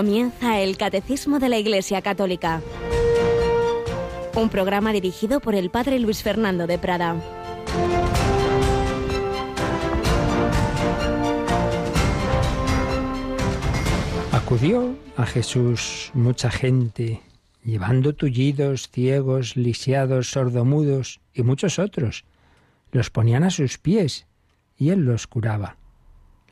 Comienza el Catecismo de la Iglesia Católica. Un programa dirigido por el Padre Luis Fernando de Prada. Acudió a Jesús mucha gente, llevando tullidos, ciegos, lisiados, sordomudos y muchos otros. Los ponían a sus pies y él los curaba.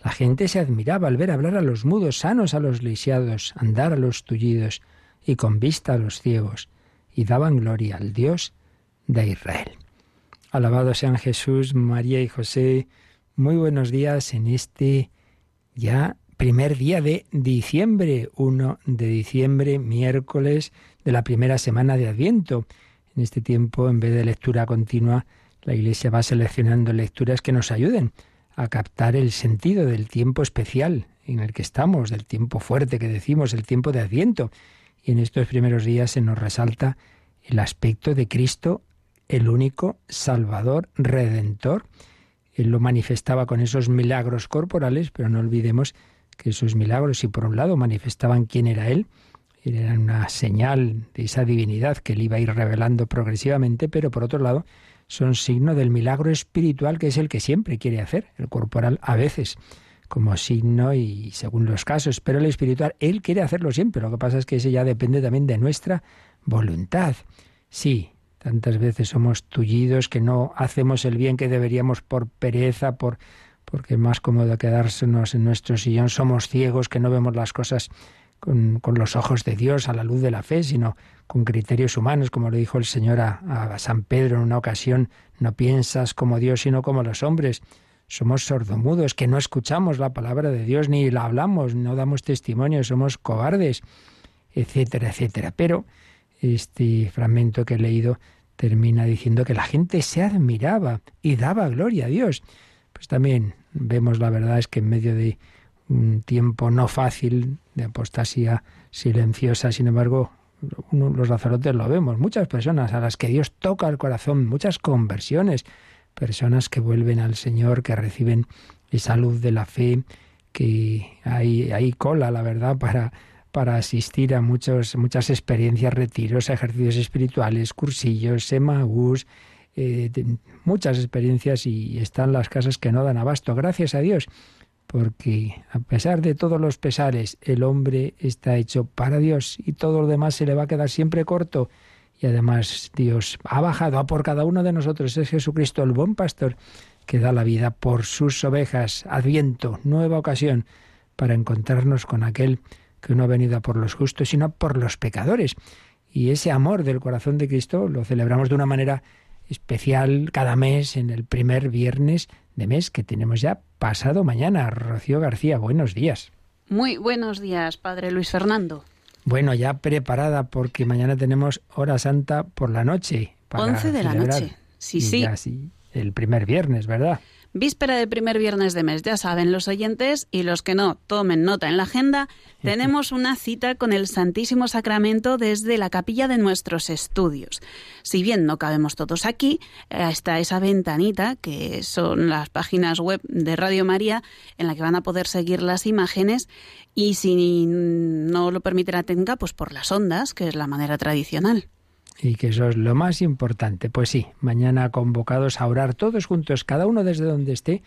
La gente se admiraba al ver hablar a los mudos, sanos a los lisiados, andar a los tullidos y con vista a los ciegos, y daban gloria al Dios de Israel. Alabado sean Jesús, María y José. Muy buenos días en este ya primer día de diciembre, 1 de diciembre, miércoles de la primera semana de Adviento. En este tiempo, en vez de lectura continua, la Iglesia va seleccionando lecturas que nos ayuden a captar el sentido del tiempo especial en el que estamos, del tiempo fuerte que decimos, el tiempo de Adviento. Y en estos primeros días se nos resalta el aspecto de Cristo, el único Salvador, Redentor. Él lo manifestaba con esos milagros corporales, pero no olvidemos que esos milagros, si por un lado manifestaban quién era Él, eran una señal de esa divinidad que Él iba a ir revelando progresivamente, pero por otro lado son signo del milagro espiritual que es el que siempre quiere hacer, el corporal a veces como signo y según los casos, pero el espiritual él quiere hacerlo siempre, lo que pasa es que ese ya depende también de nuestra voluntad. Sí, tantas veces somos tullidos que no hacemos el bien que deberíamos por pereza, por porque es más cómodo quedársenos en nuestro sillón, somos ciegos que no vemos las cosas con, los ojos de Dios, a la luz de la fe, sino con criterios humanos, como le dijo el Señor a, a San Pedro en una ocasión, no piensas como Dios, sino como los hombres. Somos sordomudos, que no escuchamos la palabra de Dios ni la hablamos, no damos testimonio, somos cobardes, etcétera, etcétera. Pero este fragmento que he leído termina diciendo que la gente se admiraba y daba gloria a Dios. Pues también vemos la verdad es que en medio de un tiempo no fácil de apostasía silenciosa, sin embargo, los sacerdotes lo vemos, muchas personas a las que Dios toca el corazón, muchas conversiones, personas que vuelven al Señor, que reciben esa luz de la fe, que hay, hay cola, la verdad, para, para asistir a muchos, muchas experiencias, retiros, ejercicios espirituales, cursillos, semaús, eh, muchas experiencias y están las casas que no dan abasto. Gracias a Dios porque a pesar de todos los pesares, el hombre está hecho para Dios y todo lo demás se le va a quedar siempre corto. Y además Dios ha bajado a por cada uno de nosotros. Es Jesucristo el buen pastor que da la vida por sus ovejas. Adviento, nueva ocasión para encontrarnos con aquel que no ha venido por los justos, sino por los pecadores. Y ese amor del corazón de Cristo lo celebramos de una manera especial cada mes en el primer viernes de mes que tenemos ya pasado mañana. Rocío García, buenos días. Muy buenos días, Padre Luis Fernando. Bueno, ya preparada porque mañana tenemos hora santa por la noche. Para 11 de la noche. Sí, sí. El primer viernes, ¿verdad? Víspera de primer viernes de mes, ya saben los oyentes y los que no, tomen nota en la agenda, tenemos una cita con el Santísimo Sacramento desde la capilla de nuestros estudios. Si bien no cabemos todos aquí, eh, está esa ventanita, que son las páginas web de Radio María, en la que van a poder seguir las imágenes y si no lo permite la técnica, pues por las ondas, que es la manera tradicional y que eso es lo más importante. Pues sí, mañana convocados a orar todos juntos, cada uno desde donde esté,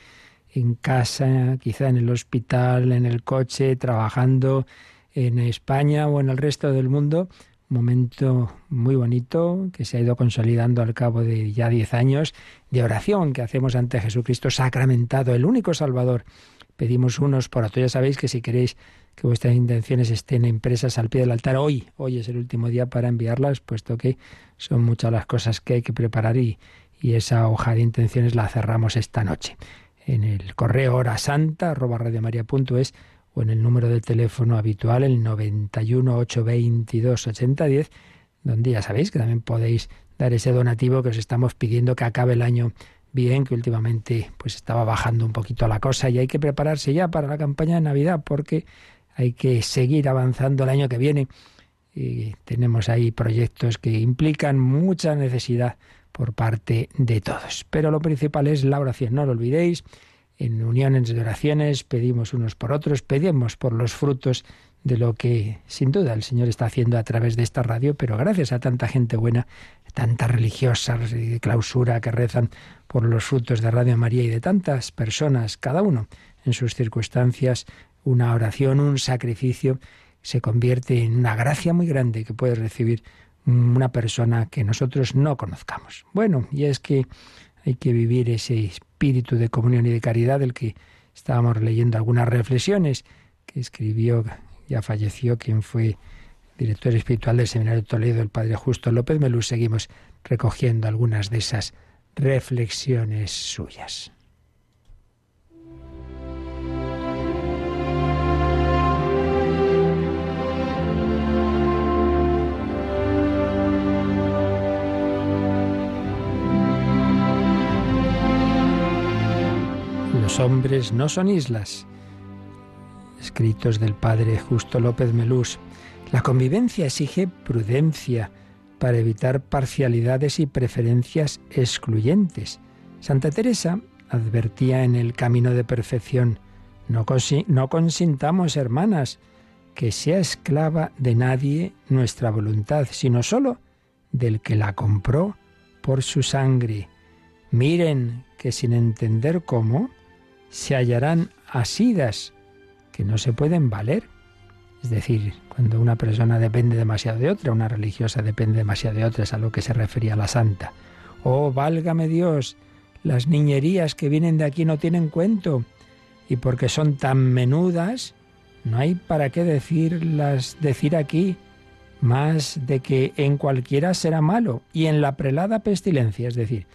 en casa, quizá en el hospital, en el coche, trabajando en España o en el resto del mundo. Un momento muy bonito que se ha ido consolidando al cabo de ya diez años de oración que hacemos ante Jesucristo sacramentado, el único Salvador. Pedimos unos por otros. Ya sabéis que si queréis que vuestras intenciones estén impresas al pie del altar. Hoy, hoy es el último día para enviarlas, puesto que son muchas las cosas que hay que preparar y, y esa hoja de intenciones la cerramos esta noche. En el correo hora santa arroba radiomaria.es o en el número de teléfono habitual, el 91 822 8010, donde ya sabéis que también podéis dar ese donativo que os estamos pidiendo que acabe el año bien, que últimamente pues estaba bajando un poquito la cosa y hay que prepararse ya para la campaña de Navidad porque hay que seguir avanzando el año que viene. Y tenemos ahí proyectos que implican mucha necesidad por parte de todos. Pero lo principal es la oración, no lo olvidéis. en uniones de oraciones, pedimos unos por otros, pedimos por los frutos de lo que sin duda el Señor está haciendo a través de esta radio, pero gracias a tanta gente buena, tantas religiosas de clausura que rezan por los frutos de Radio María y de tantas personas, cada uno en sus circunstancias, una oración, un sacrificio, se convierte en una gracia muy grande que puede recibir una persona que nosotros no conozcamos. Bueno, y es que hay que vivir ese espíritu de comunión y de caridad del que estábamos leyendo algunas reflexiones que escribió, ya falleció, quien fue director espiritual del Seminario de Toledo, el padre Justo López Melú. Seguimos recogiendo algunas de esas reflexiones suyas. Los hombres no son islas. Escritos del padre Justo López Melús. La convivencia exige prudencia para evitar parcialidades y preferencias excluyentes. Santa Teresa advertía en el camino de perfección, no, no consintamos, hermanas, que sea esclava de nadie nuestra voluntad, sino sólo del que la compró por su sangre. Miren que sin entender cómo, se hallarán asidas que no se pueden valer. Es decir, cuando una persona depende demasiado de otra, una religiosa depende demasiado de otra, es a lo que se refería la santa. Oh, válgame Dios, las niñerías que vienen de aquí no tienen cuento, y porque son tan menudas, no hay para qué decirlas, decir aquí más de que en cualquiera será malo, y en la prelada pestilencia, es decir,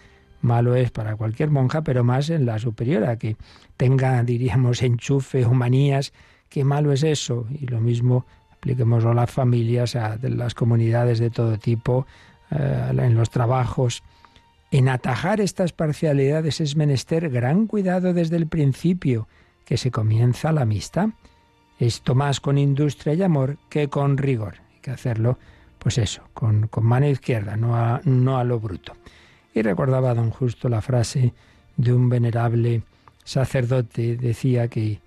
Malo es para cualquier monja, pero más en la superiora, que tenga, diríamos, enchufe o manías. Qué malo es eso. Y lo mismo apliquémoslo a las familias, a las comunidades de todo tipo, eh, en los trabajos. En atajar estas parcialidades es menester gran cuidado desde el principio, que se comienza la amistad. Esto más con industria y amor que con rigor. Hay que hacerlo, pues eso, con, con mano izquierda, no no a lo bruto. Y recordaba a don Justo la frase de un venerable sacerdote, decía que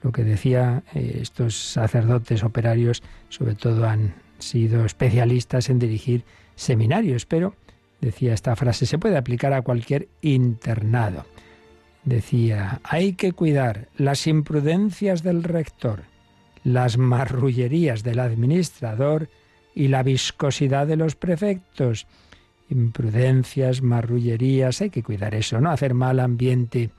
lo que decía eh, estos sacerdotes operarios sobre todo han sido especialistas en dirigir seminarios, pero decía esta frase, se puede aplicar a cualquier internado. Decía, hay que cuidar las imprudencias del rector, las marrullerías del administrador y la viscosidad de los prefectos, imprudencias, marrullerías, hay que cuidar eso, no hacer mal ambiente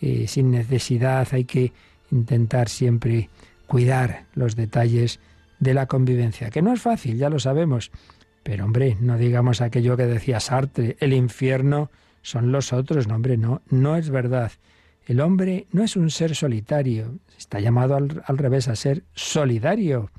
eh, sin necesidad, hay que intentar siempre cuidar los detalles de la convivencia, que no es fácil, ya lo sabemos, pero hombre, no digamos aquello que decía Sartre, el infierno son los otros, no hombre, no, no es verdad. El hombre no es un ser solitario, está llamado al, al revés a ser solidario,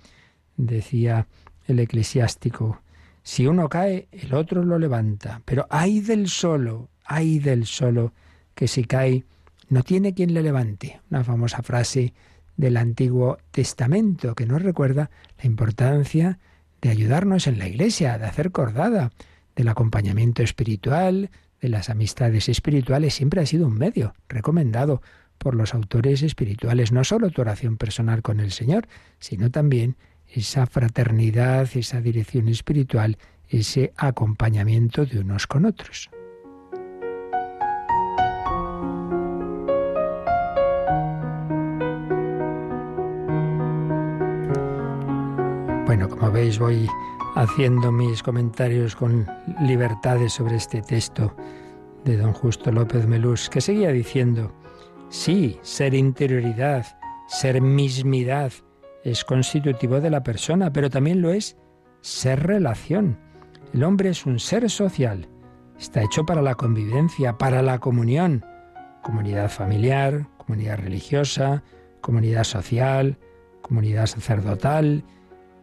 decía el eclesiástico. Si uno cae, el otro lo levanta. Pero hay del solo, hay del solo, que si cae, no tiene quien le levante. Una famosa frase del Antiguo Testamento que nos recuerda la importancia de ayudarnos en la iglesia, de hacer cordada, del acompañamiento espiritual, de las amistades espirituales, siempre ha sido un medio recomendado por los autores espirituales, no solo tu oración personal con el Señor, sino también esa fraternidad, esa dirección espiritual, ese acompañamiento de unos con otros. Bueno, como veis voy haciendo mis comentarios con libertades sobre este texto de don Justo López Melús, que seguía diciendo, sí, ser interioridad, ser mismidad, es constitutivo de la persona, pero también lo es ser relación. El hombre es un ser social, está hecho para la convivencia, para la comunión, comunidad familiar, comunidad religiosa, comunidad social, comunidad sacerdotal,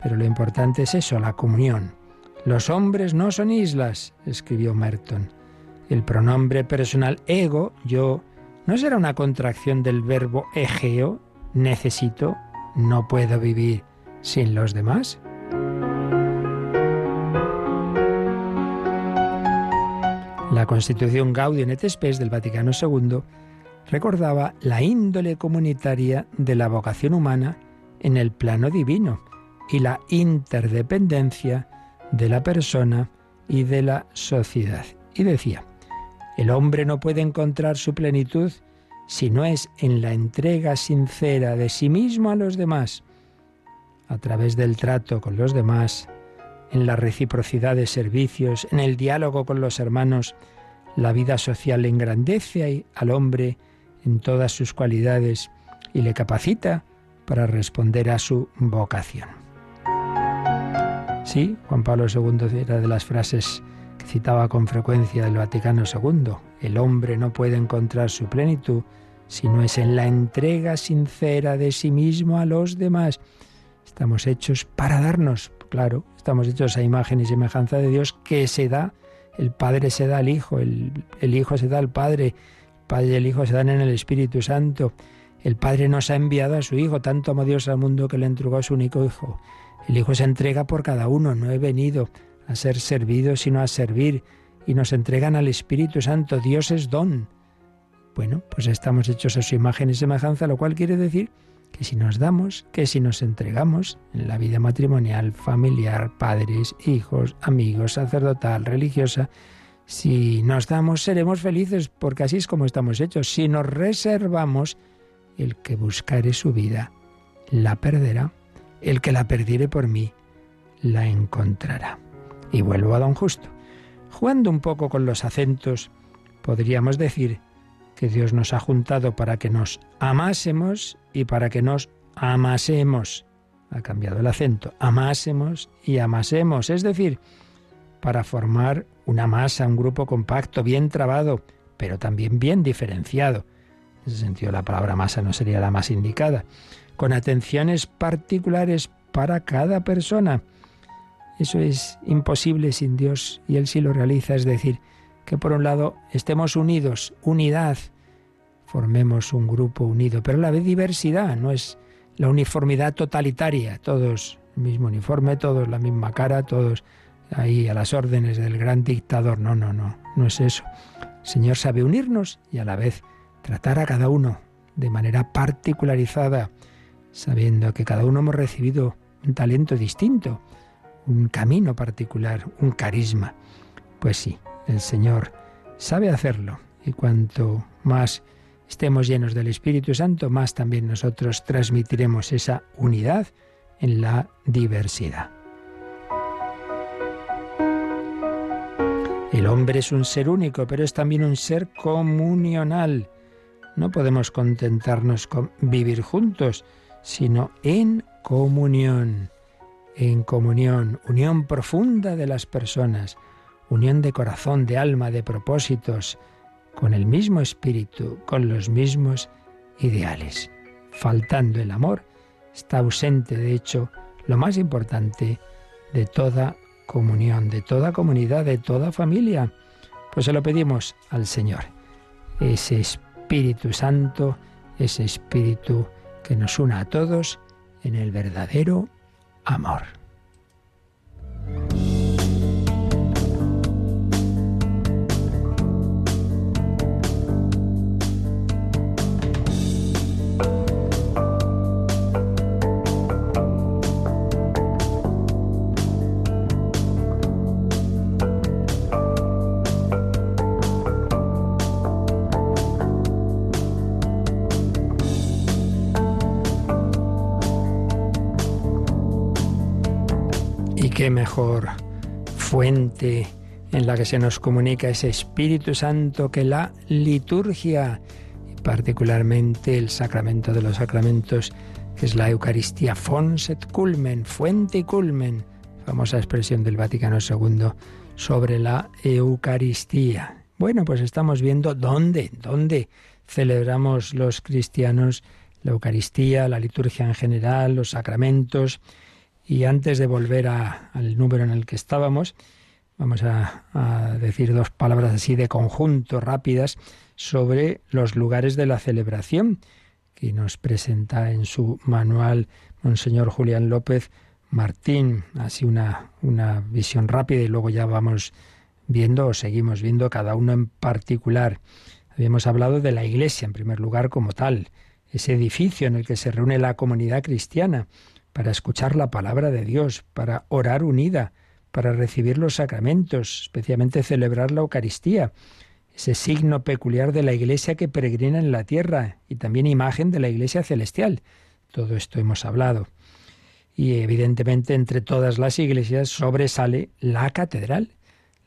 pero lo importante es eso, la comunión. Los hombres no son islas, escribió Merton. El pronombre personal ego, yo, no será una contracción del verbo egeo, necesito, no puedo vivir sin los demás? La Constitución Gaudium et Spes del Vaticano II recordaba la índole comunitaria de la vocación humana en el plano divino y la interdependencia de la persona y de la sociedad. Y decía, el hombre no puede encontrar su plenitud si no es en la entrega sincera de sí mismo a los demás, a través del trato con los demás, en la reciprocidad de servicios, en el diálogo con los hermanos, la vida social engrandece al hombre en todas sus cualidades y le capacita para responder a su vocación. Sí, Juan Pablo II era de las frases citaba con frecuencia del Vaticano II. El hombre no puede encontrar su plenitud si no es en la entrega sincera de sí mismo a los demás. Estamos hechos para darnos, claro, estamos hechos a imagen y semejanza de Dios que se da, el Padre se da al Hijo, el, el Hijo se da al Padre, el Padre y el Hijo se dan en el Espíritu Santo. El Padre nos ha enviado a su Hijo, tanto amó Dios al mundo que le entregó a su único Hijo. El Hijo se entrega por cada uno, no he venido a ser servido, sino a servir, y nos entregan al Espíritu Santo. Dios es don. Bueno, pues estamos hechos a su imagen y semejanza, lo cual quiere decir que si nos damos, que si nos entregamos en la vida matrimonial, familiar, padres, hijos, amigos, sacerdotal, religiosa, si nos damos seremos felices porque así es como estamos hechos. Si nos reservamos, el que buscare su vida la perderá, el que la perdiere por mí la encontrará. Y vuelvo a don Justo. Jugando un poco con los acentos, podríamos decir que Dios nos ha juntado para que nos amásemos y para que nos amasemos. Ha cambiado el acento. Amásemos y amasemos. Es decir, para formar una masa, un grupo compacto, bien trabado, pero también bien diferenciado. En ese sentido, la palabra masa no sería la más indicada. Con atenciones particulares para cada persona. Eso es imposible sin Dios y Él sí lo realiza, es decir, que por un lado estemos unidos, unidad, formemos un grupo unido, pero a la vez diversidad, no es la uniformidad totalitaria, todos el mismo uniforme, todos la misma cara, todos ahí a las órdenes del gran dictador. No, no, no, no es eso. El Señor sabe unirnos y a la vez tratar a cada uno de manera particularizada, sabiendo que cada uno hemos recibido un talento distinto, un camino particular, un carisma. Pues sí, el Señor sabe hacerlo y cuanto más estemos llenos del Espíritu Santo, más también nosotros transmitiremos esa unidad en la diversidad. El hombre es un ser único, pero es también un ser comunional. No podemos contentarnos con vivir juntos, sino en comunión. En comunión, unión profunda de las personas, unión de corazón, de alma, de propósitos, con el mismo espíritu, con los mismos ideales. Faltando el amor, está ausente, de hecho, lo más importante de toda comunión, de toda comunidad, de toda familia. Pues se lo pedimos al Señor. Ese Espíritu Santo, ese Espíritu que nos una a todos en el verdadero amor. Qué mejor fuente en la que se nos comunica ese Espíritu Santo que la liturgia, y particularmente el sacramento de los sacramentos, que es la Eucaristía, fonset culmen, fuente y culmen, famosa expresión del Vaticano II sobre la Eucaristía. Bueno, pues estamos viendo dónde, dónde celebramos los cristianos la Eucaristía, la liturgia en general, los sacramentos, y antes de volver al número en el que estábamos, vamos a, a, decir dos palabras así de conjunto rápidas sobre los lugares de la celebración que nos presenta en su manual Monseñor Julián López Martín. Así una, una visión rápida y luego ya vamos viendo o seguimos viendo cada uno en particular. Habíamos hablado de la Iglesia, en primer lugar, como tal, ese edificio en el que se reúne la comunidad cristiana para escuchar la palabra de Dios, para orar unida, para recibir los sacramentos, especialmente celebrar la Eucaristía, ese signo peculiar de la Iglesia que peregrina en la tierra y también imagen de la Iglesia celestial. Todo esto hemos hablado. Y evidentemente entre todas las iglesias sobresale la catedral,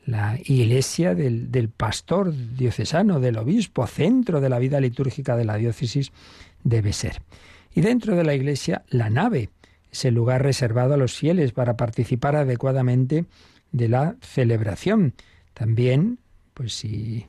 la iglesia del, del, pastor diocesano, del obispo, centro de la vida litúrgica de la diócesis, debe ser. Y dentro de la iglesia, la nave, ese lugar reservado a los fieles para participar adecuadamente de la celebración. También, pues si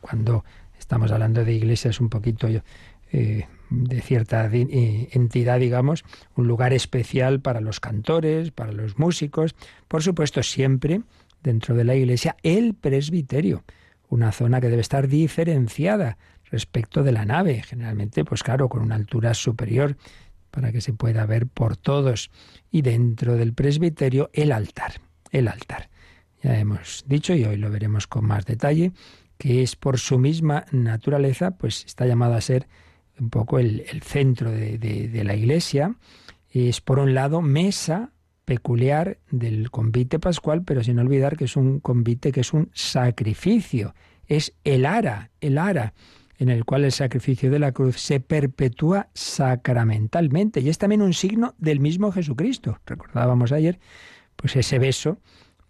cuando estamos hablando de iglesias un poquito eh, de cierta eh, entidad, digamos, un lugar especial para los cantores, para los músicos, por supuesto siempre dentro de la iglesia el presbiterio, una zona que debe estar diferenciada respecto de la nave, generalmente, pues claro, con una altura superior para que se pueda ver por todos. Y dentro del presbiterio el altar, el altar. Ya hemos dicho, y hoy lo veremos con más detalle, que es por su misma naturaleza, pues está llamado a ser un poco el, centro de, la iglesia. Es por un lado mesa peculiar del convite pascual, pero sin olvidar que es un convite que es un sacrificio, es el ara, el ara en el cual el sacrificio de la cruz se perpetúa sacramentalmente y es también un signo del mismo Jesucristo. Recordábamos ayer pues ese beso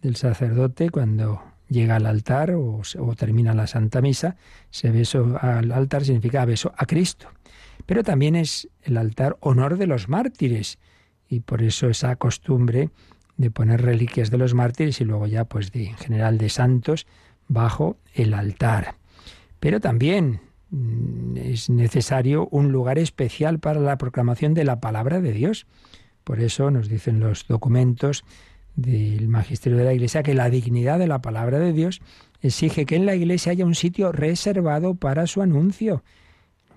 del sacerdote cuando llega al altar o, termina la Santa Misa, ese beso al altar significa beso a Cristo. Pero también es el altar honor de los mártires y por eso esa costumbre de poner reliquias de los mártires y luego ya pues de en general de santos bajo el altar. Pero también es necesario un lugar especial para la proclamación de la palabra de Dios. Por eso nos dicen los documentos del magisterio de la Iglesia que la dignidad de la palabra de Dios exige que en la Iglesia haya un sitio reservado para su anuncio.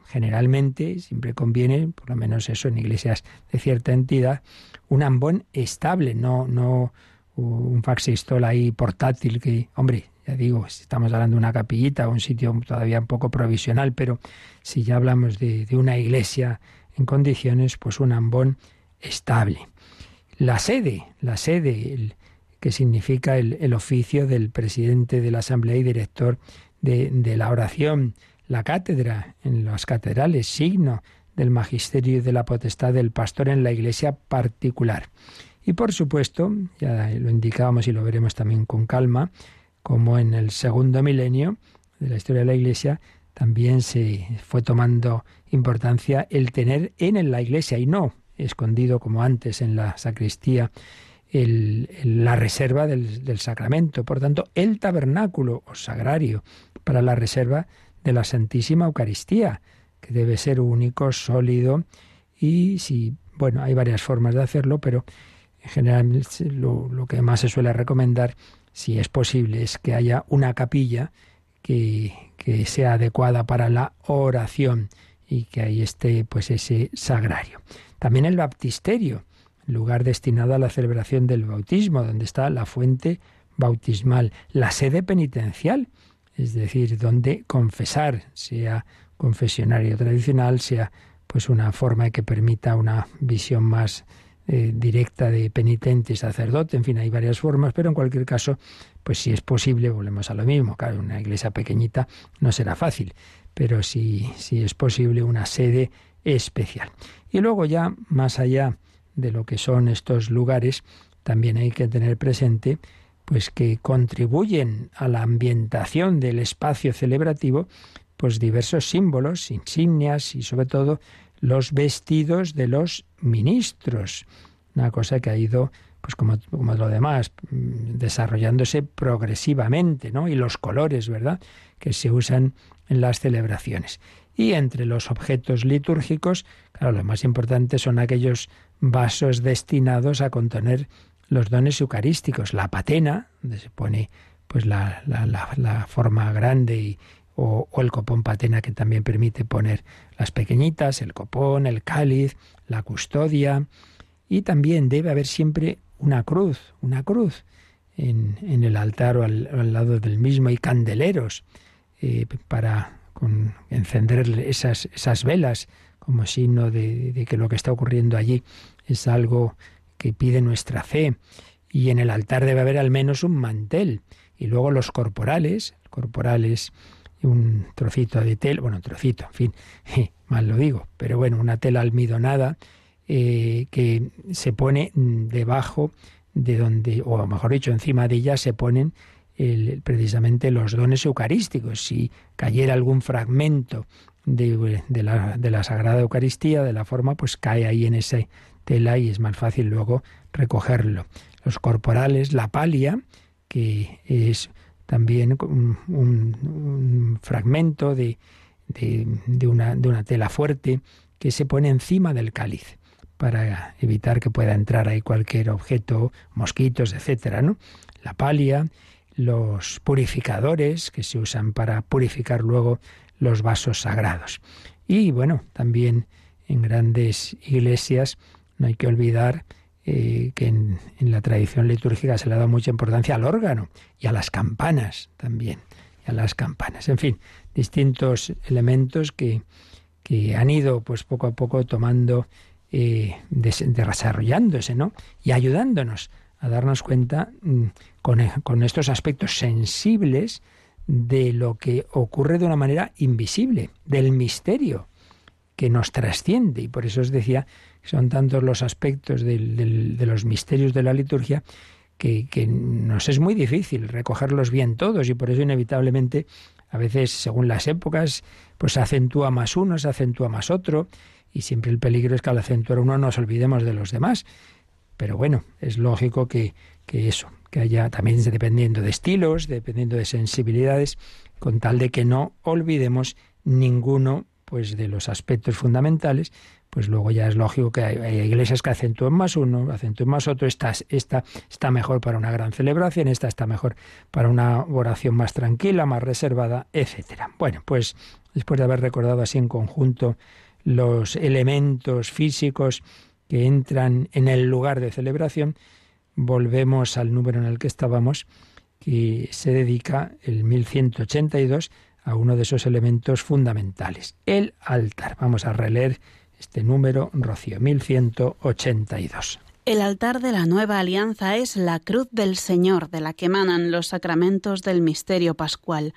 Generalmente siempre conviene, por lo menos eso en iglesias de cierta entidad, un ambón estable, no, no un faxistol ahí portátil que, hombre, digo, estamos hablando de una capillita un sitio todavía un poco provisional, pero si ya hablamos de, una iglesia en condiciones, pues un ambón estable la sede, la sede, que significa el, oficio del presidente de la Asamblea y director de, de la oración, la cátedra en las catedrales, signo del magisterio y de la potestad del pastor en la iglesia particular. Y por supuesto, ya lo indicábamos y lo veremos también con calma, como en el segundo milenio de la historia de la iglesia, también se fue tomando importancia el tener en la iglesia y no escondido como antes en la sacristía la reserva del, del, sacramento. Por tanto, el tabernáculo o sagrario para la reserva de la Santísima Eucaristía, que debe ser único, sólido y si, bueno, hay varias formas de hacerlo, pero en general lo, lo que más se suele recomendar, si es posible, es que haya una capilla que, que sea adecuada para la oración y que ahí esté pues ese sagrario. También el baptisterio, lugar destinado a la celebración del bautismo, donde está la fuente bautismal, la sede penitencial, es decir, donde confesar, sea confesionario tradicional, sea pues una forma que permita una visión más eh, directa de penitente y sacerdote, en fin, hay varias formas, pero en cualquier caso, pues si es posible, volvemos a lo mismo, claro, una iglesia pequeñita no será fácil, pero si, si es posible una sede especial. Y luego ya, más allá de lo que son estos lugares, también hay que tener presente pues que contribuyen a la ambientación del espacio celebrativo pues diversos símbolos, insignias y sobre todo los vestidos de los ministros. Una cosa que ha ido pues como, como lo demás, desarrollándose progresivamente, ¿no? Y los colores, ¿verdad?, que se usan en las celebraciones. Y entre los objetos litúrgicos, claro, lo más importante son aquellos vasos destinados a contener los dones eucarísticos. La patena, donde se pone pues la, la, forma grande y, o, el copón patena que también permite poner las pequeñitas, el copón, el cáliz, la custodia. Y también debe haber siempre una cruz, una cruz en, el altar o al, al, lado del mismo y candeleros eh, para encender esas, esas velas como signo de, de que lo que está ocurriendo allí es algo que pide nuestra fe. Y en el altar debe haber al menos un mantel. Y luego los corporales, corporales un trocito de tela, bueno, trocito, en fin, mal lo digo, pero bueno, una tela almidonada eh, que se pone debajo de donde, o mejor dicho, encima de ella se ponen precisamente los dones eucarísticos. Si cayera algún fragmento de, la, de la Sagrada Eucaristía, de la forma, pues cae ahí en esa tela y es más fácil luego recogerlo. Los corporales, la palia, que es también un, fragmento de, de, una, de una tela fuerte que se pone encima del cáliz para evitar que pueda entrar ahí cualquier objeto, mosquitos, etcétera, ¿no? La palia, los purificadores que se usan para purificar luego los vasos sagrados. Y bueno, también en grandes iglesias no hay que olvidar eh, que en, la tradición litúrgica se le ha dado mucha importancia al órgano y a las campanas también, y a las campanas. En fin, distintos elementos que, que han ido pues poco a poco tomando, eh, desarrollándose, ¿no? Y ayudándonos a darnos cuenta mm, con, con estos aspectos sensibles de lo que ocurre de una manera invisible, del misterio que nos trasciende. Y por eso os decía son tantos los aspectos de los misterios de la liturgia que, nos es muy difícil recogerlos bien todos y por eso inevitablemente a veces según las épocas pues se acentúa más uno, se acentúa más otro y siempre el peligro es que al acentuar uno nos olvidemos de los demás. Pero bueno, es lógico que, que eso, que haya también dependiendo de estilos, dependiendo de sensibilidades, con tal de que no olvidemos ninguno pues de los aspectos fundamentales pues luego ya es lógico que hay, iglesias que acentúen más uno, acentúen más otro, esta, esta está mejor para una gran celebración, esta está mejor para una oración más tranquila, más reservada, etcétera. Bueno, pues después de haber recordado así en conjunto los elementos físicos que entran en el lugar de celebración, volvemos al número en el que estábamos, que se dedica el 1182 a uno de esos elementos fundamentales, el altar. Vamos a releer este número, Rocío, 1182. El altar de la nueva alianza es la cruz del Señor, de la que emanan los sacramentos del misterio pascual.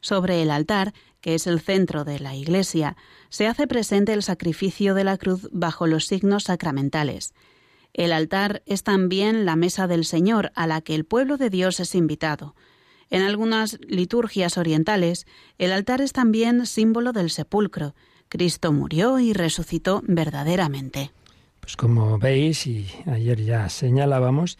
Sobre el altar, que es el centro de la Iglesia, se hace presente el sacrificio de la cruz bajo los signos sacramentales. El altar es también la mesa del Señor a la que el pueblo de Dios es invitado. En algunas liturgias orientales, el altar es también símbolo del sepulcro, Cristo murió y resucitó verdaderamente. Pues como veis, y ayer ya señalábamos,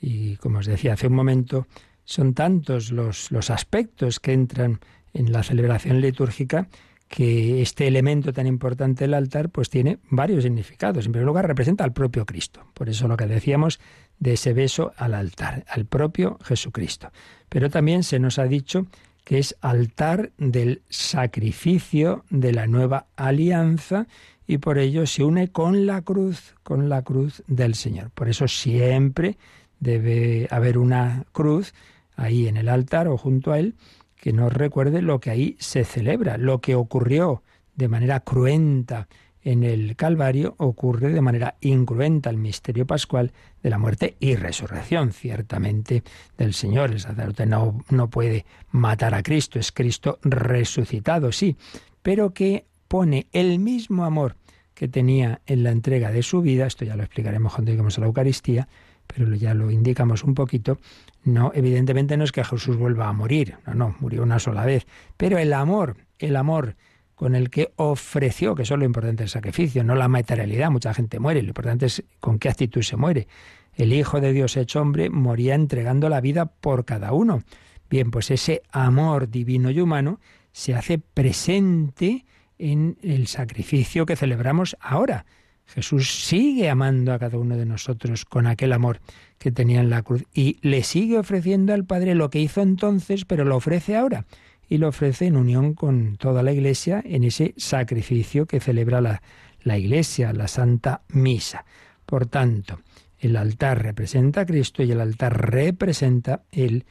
y como os decía hace un momento, son tantos los, los aspectos que entran en la celebración litúrgica que este elemento tan importante del altar pues tiene varios significados. En primer lugar, representa al propio Cristo. Por eso lo que decíamos de ese beso al altar, al propio Jesucristo. Pero también se nos ha dicho que es altar del sacrificio de la nueva alianza y por ello se une con la cruz, con la cruz del Señor. Por eso siempre debe haber una cruz ahí en el altar o junto a él que nos recuerde lo que ahí se celebra, lo que ocurrió de manera cruenta en el Calvario ocurre de manera incruenta el misterio pascual de la muerte y resurrección, ciertamente, del Señor. El sacerdote no, no puede matar a Cristo, es Cristo resucitado, sí, pero que pone el mismo amor que tenía en la entrega de su vida, esto ya lo explicaremos cuando lleguemos a la Eucaristía, pero ya lo indicamos un poquito, no, evidentemente no es que Jesús vuelva a morir, no, no, murió una sola vez, pero el amor, el amor con el que ofreció, que eso es lo importante del sacrificio, no la materialidad, mucha gente muere, lo importante es con qué actitud se muere. El Hijo de Dios hecho hombre moría entregando la vida por cada uno. Bien, pues ese amor divino y humano se hace presente en el sacrificio que celebramos ahora. Jesús sigue amando a cada uno de nosotros con aquel amor que tenía en la cruz y le sigue ofreciendo al Padre lo que hizo entonces, pero lo ofrece ahora y lo ofrece en unión con toda la Iglesia en ese sacrificio que celebra la, la Iglesia, la Santa Misa. Por tanto, el altar representa a Cristo y el altar representa el,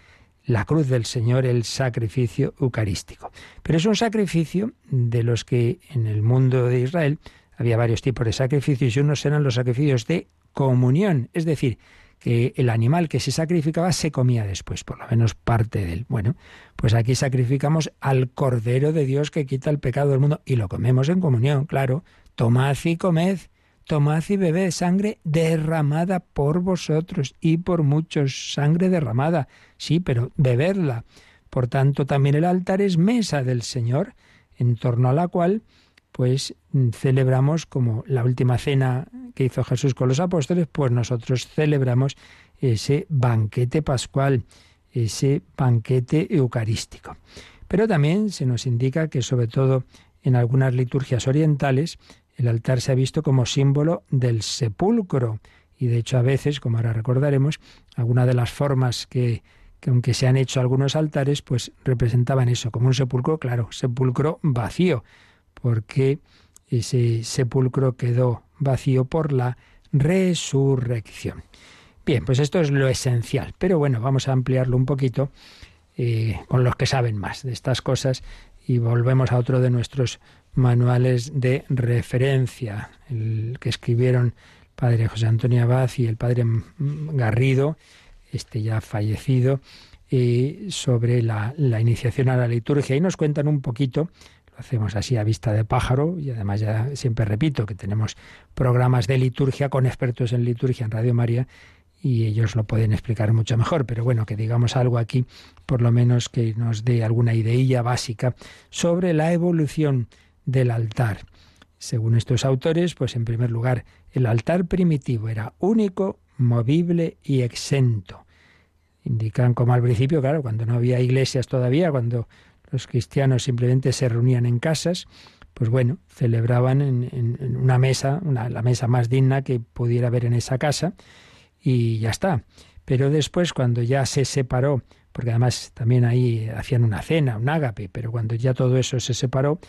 la cruz del Señor, el sacrificio eucarístico. Pero es un sacrificio de los que en el mundo de Israel había varios tipos de sacrificios y unos eran los sacrificios de comunión, es decir, que el animal que se sacrificaba se comía después, por lo menos parte de él. Bueno, pues aquí sacrificamos al Cordero de Dios que quita el pecado del mundo y lo comemos en comunión, claro. Tomad y comed, tomad y bebed sangre derramada por vosotros y por muchos, sangre derramada, sí, pero beberla. Por tanto, también el altar es mesa del Señor, en torno a la cual pues celebramos como la última cena que hizo Jesús con los apóstoles, pues nosotros celebramos ese banquete pascual, ese banquete eucarístico. Pero también se nos indica que sobre todo en algunas liturgias orientales el altar se ha visto como símbolo del sepulcro y de hecho a veces, como ahora recordaremos, alguna de las formas que, que aunque se han hecho algunos altares, pues representaban eso, como un sepulcro, claro, sepulcro vacío, porque ese sepulcro quedó vacío por la resurrección. Bien, pues esto es lo esencial, pero bueno, vamos a ampliarlo un poquito eh, con los que saben más de estas cosas y volvemos a otro de nuestros manuales de referencia, el que escribieron el padre José Antonio Abad y el padre Garrido, este ya fallecido, eh, sobre la, la iniciación a la liturgia y nos cuentan un poquito hacemos así a vista de pájaro y además ya siempre repito que tenemos programas de liturgia con expertos en liturgia en Radio María y ellos lo pueden explicar mucho mejor, pero bueno, que digamos algo aquí, por lo menos que nos dé alguna ideilla básica sobre la evolución del altar. Según estos autores, pues en primer lugar, el altar primitivo era único, movible y exento. Indican como al principio, claro, cuando no había iglesias todavía, cuando los cristianos simplemente se reunían en casas, pues bueno, celebraban en, una mesa, la mesa más digna que pudiera haber en esa casa, y ya está. Pero después, cuando ya se separó, porque además también ahí hacían una cena, un ágape, pero cuando ya todo eso se separó,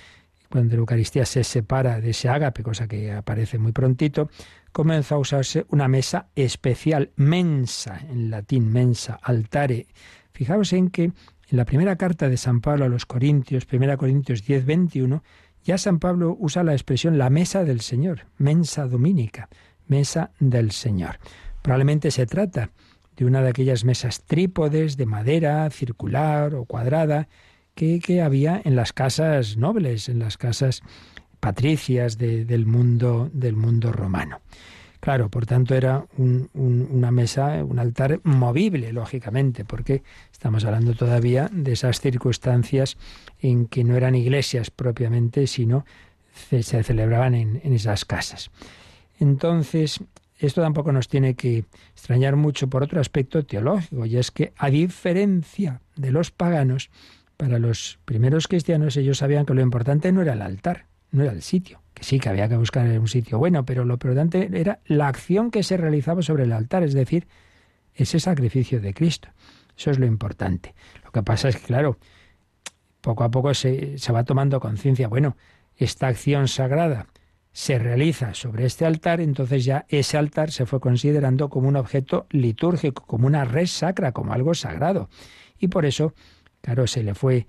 cuando la Eucaristía se separa de ese ágape, cosa que aparece muy prontito, comenzó a usarse una mesa especial, mensa, en latín mensa, altare. Fijaos en que en la primera carta de San Pablo a los Corintios, 1 Corintios 10, 21, ya San Pablo usa la expresión la mesa del Señor, mensa dominica, mesa del Señor. Probablemente se trata de una de aquellas mesas trípodes de madera, circular o cuadrada, que, había en las casas nobles, en las casas patricias del, mundo, del mundo romano. Claro, por tanto era una mesa, un altar movible, lógicamente, porque estamos hablando todavía de esas circunstancias en que no eran iglesias propiamente, sino se celebraban en, en esas casas. Entonces, esto tampoco nos tiene que extrañar mucho por otro aspecto teológico, y es que a diferencia de los paganos, para los primeros cristianos ellos sabían que lo importante no era el altar, no era el sitio, que sí, que había que buscar un sitio bueno, pero lo importante era la acción que se realizaba sobre el altar, es decir, ese sacrificio de Cristo. Eso es lo importante. Lo que pasa es que, claro, poco a poco se, se va tomando conciencia, bueno, esta acción sagrada se realiza sobre este altar, entonces ya ese altar se fue considerando como un objeto litúrgico, como una red sacra, como algo sagrado. Y por eso, claro, se le fue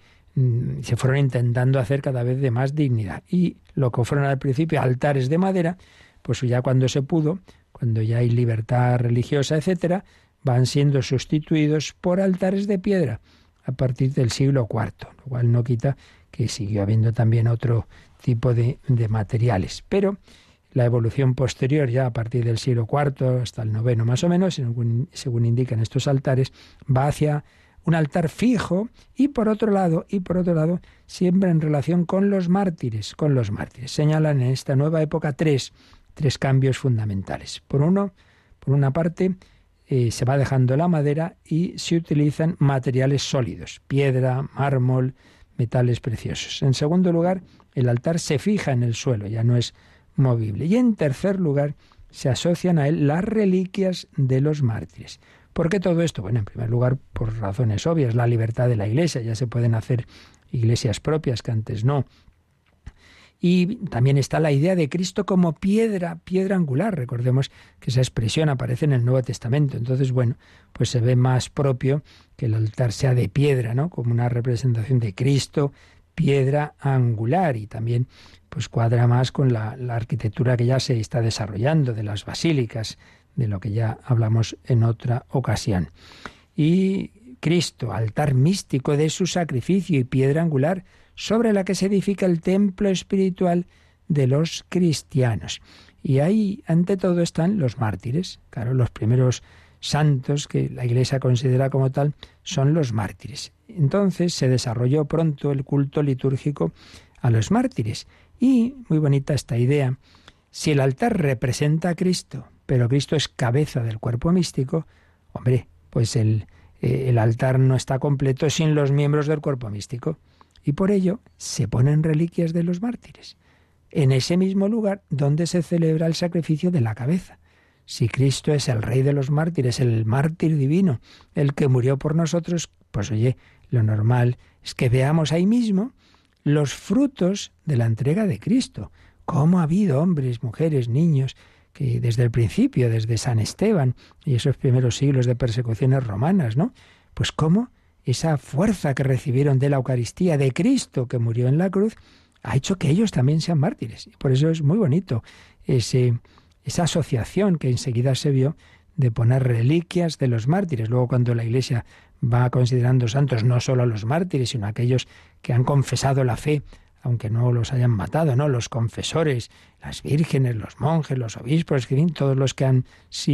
se fueron intentando hacer cada vez de más dignidad. Y lo que fueron al principio altares de madera, pues ya cuando se pudo, cuando ya hay libertad religiosa, etcétera, van siendo sustituidos por altares de piedra a partir del siglo IV, lo cual no quita que siguió habiendo también otro tipo de, materiales. Pero la evolución posterior, ya a partir del siglo IV hasta el noveno más o menos, según, según indican estos altares, va hacia un altar fijo y por otro lado, y por otro lado, siempre en relación con los mártires, con los mártires. Señalan en esta nueva época tres, tres cambios fundamentales. Por uno, por una parte, eh, se va dejando la madera y se utilizan materiales sólidos, piedra, mármol, metales preciosos. En segundo lugar, el altar se fija en el suelo, ya no es movible. Y en tercer lugar, se asocian a él las reliquias de los mártires. ¿Por qué todo esto? Bueno, en primer lugar, por razones obvias, la libertad de la Iglesia. Ya se pueden hacer iglesias propias que antes no. Y también está la idea de Cristo como piedra, piedra angular. Recordemos que esa expresión aparece en el Nuevo Testamento. Entonces, bueno, pues se ve más propio que el altar sea de piedra, ¿no? Como una representación de Cristo, piedra angular. Y también, pues cuadra más con la, la arquitectura que ya se está desarrollando de las basílicas, de lo que ya hablamos en otra ocasión. Y Cristo, altar místico de su sacrificio y piedra angular, sobre la que se edifica el templo espiritual de los cristianos. Y ahí, ante todo, están los mártires. Claro, los primeros santos que la Iglesia considera como tal son los mártires. Entonces se desarrolló pronto el culto litúrgico a los mártires. Y, muy bonita esta idea, si el altar representa a Cristo, pero Cristo es cabeza del cuerpo místico, hombre, pues el, eh, el altar no está completo sin los miembros del cuerpo místico y por ello se ponen reliquias de los mártires, en ese mismo lugar donde se celebra el sacrificio de la cabeza. Si Cristo es el rey de los mártires, el mártir divino, el que murió por nosotros, pues oye, lo normal es que veamos ahí mismo los frutos de la entrega de Cristo, cómo ha habido hombres, mujeres, niños, que desde el principio, desde San Esteban y esos primeros siglos de persecuciones romanas, ¿no? Pues cómo esa fuerza que recibieron de la Eucaristía de Cristo que murió en la cruz, ha hecho que ellos también sean mártires. Y por eso es muy bonito ese, esa asociación que enseguida se vio de poner reliquias de los mártires. Luego cuando la Iglesia va considerando santos no solo a los mártires, sino a aquellos que han confesado la fe, aunque no los hayan matado, ¿no? Los confesores, las vírgenes, los monjes, los obispos, todos los que han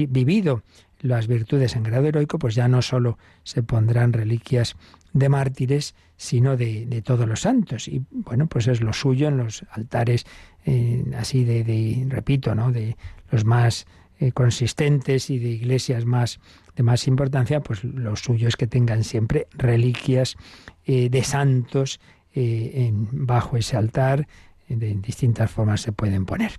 vivido las virtudes en grado heroico, pues ya no solo se pondrán reliquias de mártires, sino de, todos los santos. Y bueno, pues es lo suyo en los altares eh, así de, repito, ¿no? De los más eh, consistentes y de iglesias más de más importancia, pues lo suyo es que tengan siempre reliquias eh, de santos en, bajo ese altar, de distintas formas se pueden poner.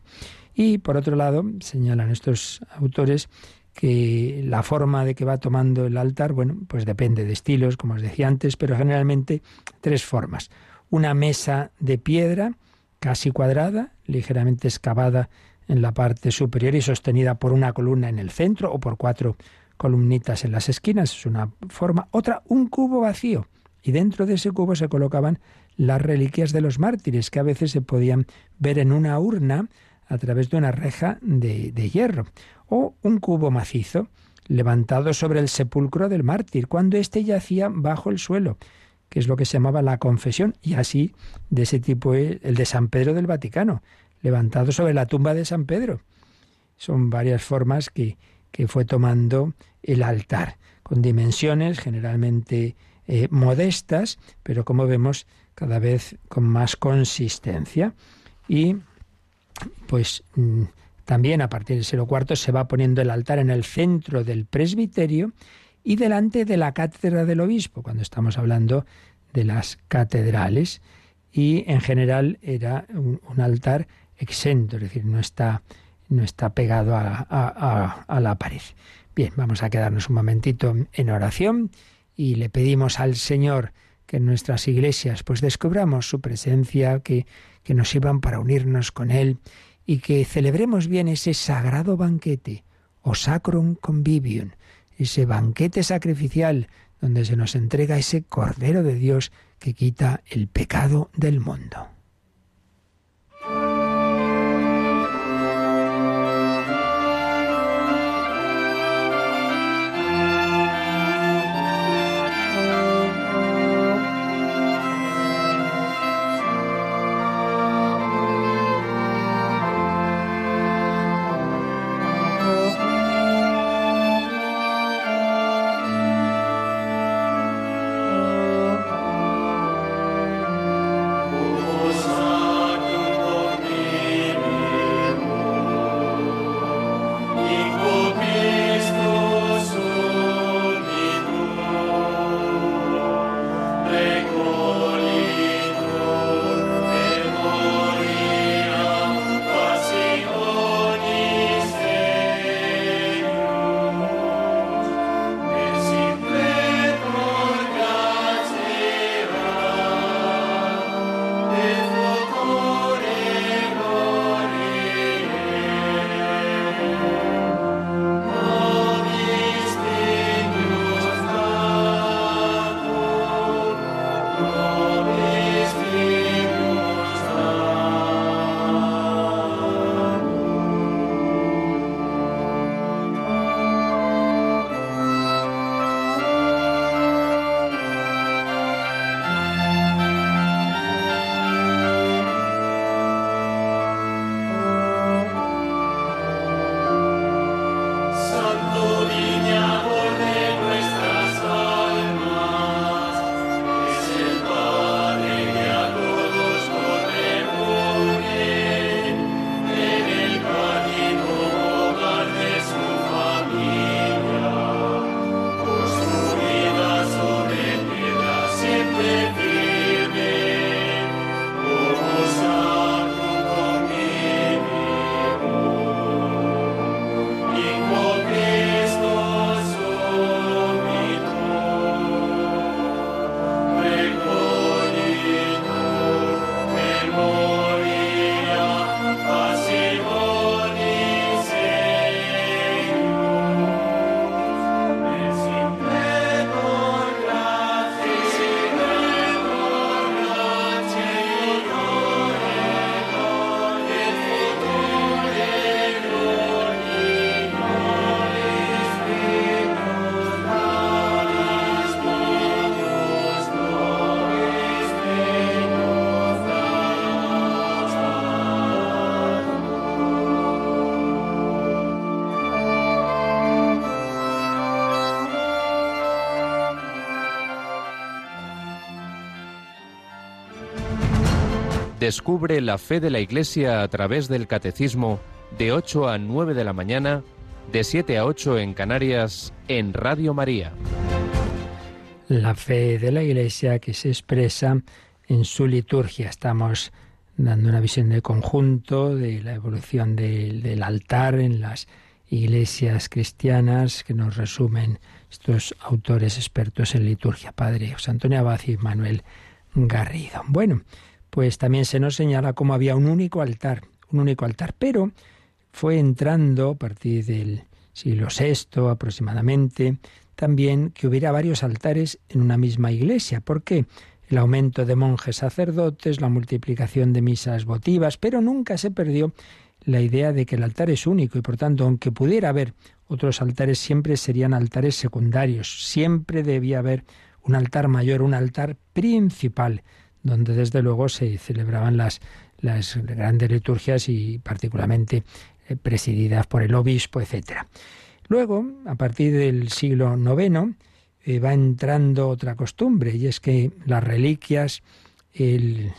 Y por otro lado, señalan estos autores que la forma de que va tomando el altar, bueno, pues depende de estilos, como os decía antes, pero generalmente tres formas. Una mesa de piedra, casi cuadrada, ligeramente excavada en la parte superior y sostenida por una columna en el centro o por cuatro columnitas en las esquinas, es una forma. Otra, un cubo vacío, y dentro de ese cubo se colocaban las reliquias de los mártires, que a veces se podían ver en una urna a través de una reja de, de hierro o un cubo macizo levantado sobre el sepulcro del mártir, cuando éste yacía bajo el suelo, que es lo que se llamaba la confesión, y así de ese tipo el de San Pedro del Vaticano, levantado sobre la tumba de San Pedro. Son varias formas que, que fue tomando el altar, con dimensiones generalmente eh, modestas, pero como vemos cada vez con más consistencia. Y pues mm, también a partir del siglo IV se va poniendo el altar en el centro del presbiterio y delante de la cátedra del obispo, cuando estamos hablando de las catedrales. Y en general era un, altar exento, es decir, no está, no está pegado a, a la pared. Bien, vamos a quedarnos un momentito en oración y le pedimos al Señor que en nuestras iglesias pues descubramos su presencia, que, que nos sirvan para unirnos con Él y que celebremos bien ese sagrado banquete, o sacrum convivium, ese banquete sacrificial donde se nos entrega ese Cordero de Dios que quita el pecado del mundo. Descubre la fe de la Iglesia a través del Catecismo de 8 a 9 de la mañana, de 7 a 8 en Canarias, en Radio María. La fe de la Iglesia que se expresa en su liturgia. Estamos dando una visión de conjunto de la evolución del altar en las iglesias cristianas que nos resumen estos autores expertos en liturgia, Padre José Antonio Abad y Manuel Garrido. Bueno, pues también se nos señala cómo había un único altar, un único altar, pero fue entrando a partir del siglo VI aproximadamente, también que hubiera varios altares en una misma iglesia. ¿Por qué? El aumento de monjes sacerdotes, la multiplicación de misas votivas, pero nunca se perdió la idea de que el altar es único y por tanto, aunque pudiera haber otros altares, siempre serían altares secundarios. Siempre debía haber un altar mayor, un altar principal donde desde luego se celebraban las, las grandes liturgias y particularmente eh, presididas por el obispo, etc. Luego, a partir del siglo IX, eh, va entrando otra costumbre, y es que las reliquias, en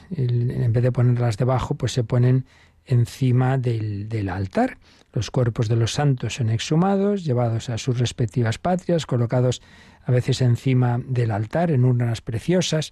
vez de ponerlas debajo, pues se ponen encima del, del, altar. Los cuerpos de los santos son exhumados, llevados a sus respectivas patrias, colocados a veces encima del altar en urnas preciosas,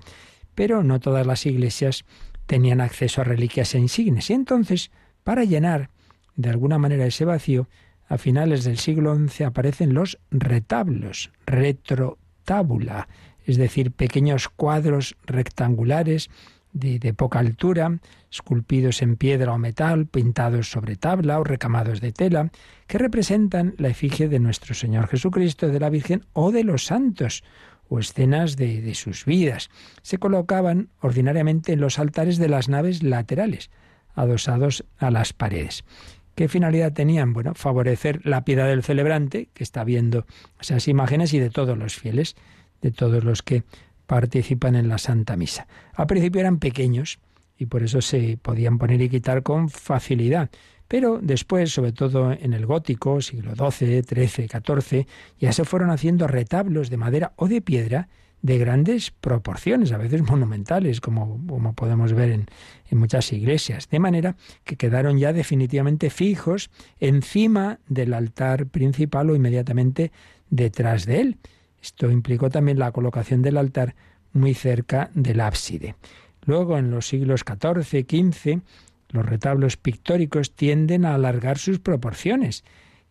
pero no todas las iglesias tenían acceso a reliquias e insignes. Y entonces, para llenar de alguna manera ese vacío, a finales del siglo XI aparecen los retablos, retrotábula, es decir, pequeños cuadros rectangulares de, de, poca altura, esculpidos en piedra o metal, pintados sobre tabla o recamados de tela, que representan la efigie de nuestro Señor Jesucristo, de la Virgen o de los santos, o escenas de, sus vidas. Se colocaban ordinariamente en los altares de las naves laterales, adosados a las paredes. ¿Qué finalidad tenían? Bueno, favorecer la piedad del celebrante, que está viendo esas imágenes, y de todos los fieles, de todos los que participan en la Santa Misa. Al principio eran pequeños y por eso se podían poner y quitar con facilidad. Pero después, sobre todo en el gótico, siglo XII, XIII, XIV, ya se fueron haciendo retablos de madera o de piedra de grandes proporciones, a veces monumentales, como, como podemos ver en, en, muchas iglesias, de manera que quedaron ya definitivamente fijos encima del altar principal o inmediatamente detrás de él. Esto implicó también la colocación del altar muy cerca del ábside. Luego, en los siglos XIV, XV, los retablos pictóricos tienden a alargar sus proporciones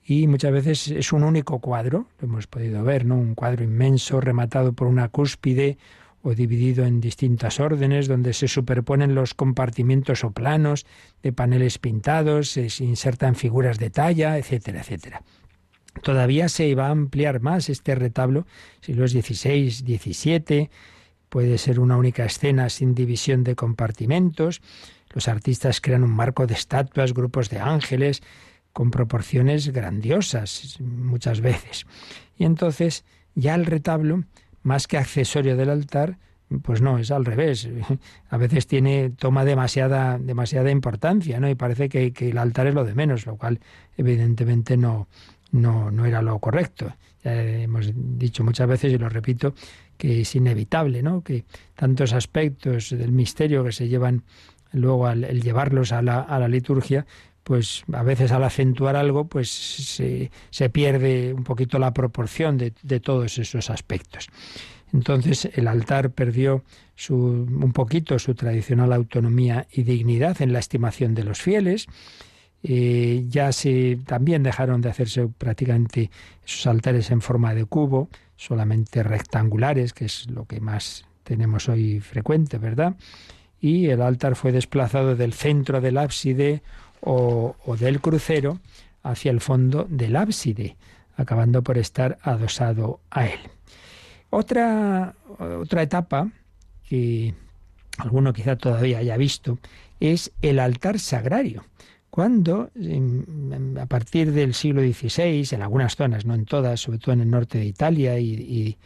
y muchas veces es un único cuadro, lo hemos podido ver, ¿no? Un cuadro inmenso rematado por una cúspide o dividido en distintas órdenes donde se superponen los compartimientos o planos de paneles pintados, se insertan figuras de talla, etcétera, etcétera. Todavía se va a ampliar más este retablo, siglos XVI, XVII, puede ser una única escena sin división de compartimentos, los artistas crean un marco de estatuas, grupos de ángeles, con proporciones grandiosas muchas veces. Y entonces ya el retablo, más que accesorio del altar, pues no, es al revés. A veces tiene, toma demasiada, demasiada importancia, ¿no? Y parece que, que el altar es lo de menos, lo cual evidentemente no, no, no era lo correcto. Ya hemos dicho muchas veces, y lo repito, que es inevitable, ¿no? Que tantos aspectos del misterio que se llevan luego al llevarlos a la, a la liturgia, pues a veces al acentuar algo, pues se, pierde un poquito la proporción de, de, todos esos aspectos. Entonces el altar perdió su, un poquito su tradicional autonomía y dignidad en la estimación de los fieles. Eh, ya se también dejaron de hacerse prácticamente esos altares en forma de cubo, solamente rectangulares, que es lo que más tenemos hoy frecuente, ¿verdad? Y el altar fue desplazado del centro del ábside o, del crucero hacia el fondo del ábside, acabando por estar adosado a él. Otra, otra etapa que alguno quizá todavía haya visto es el altar sagrario. Cuando, a partir del siglo XVI, en algunas zonas, no en todas, sobre todo en el norte de Italia y,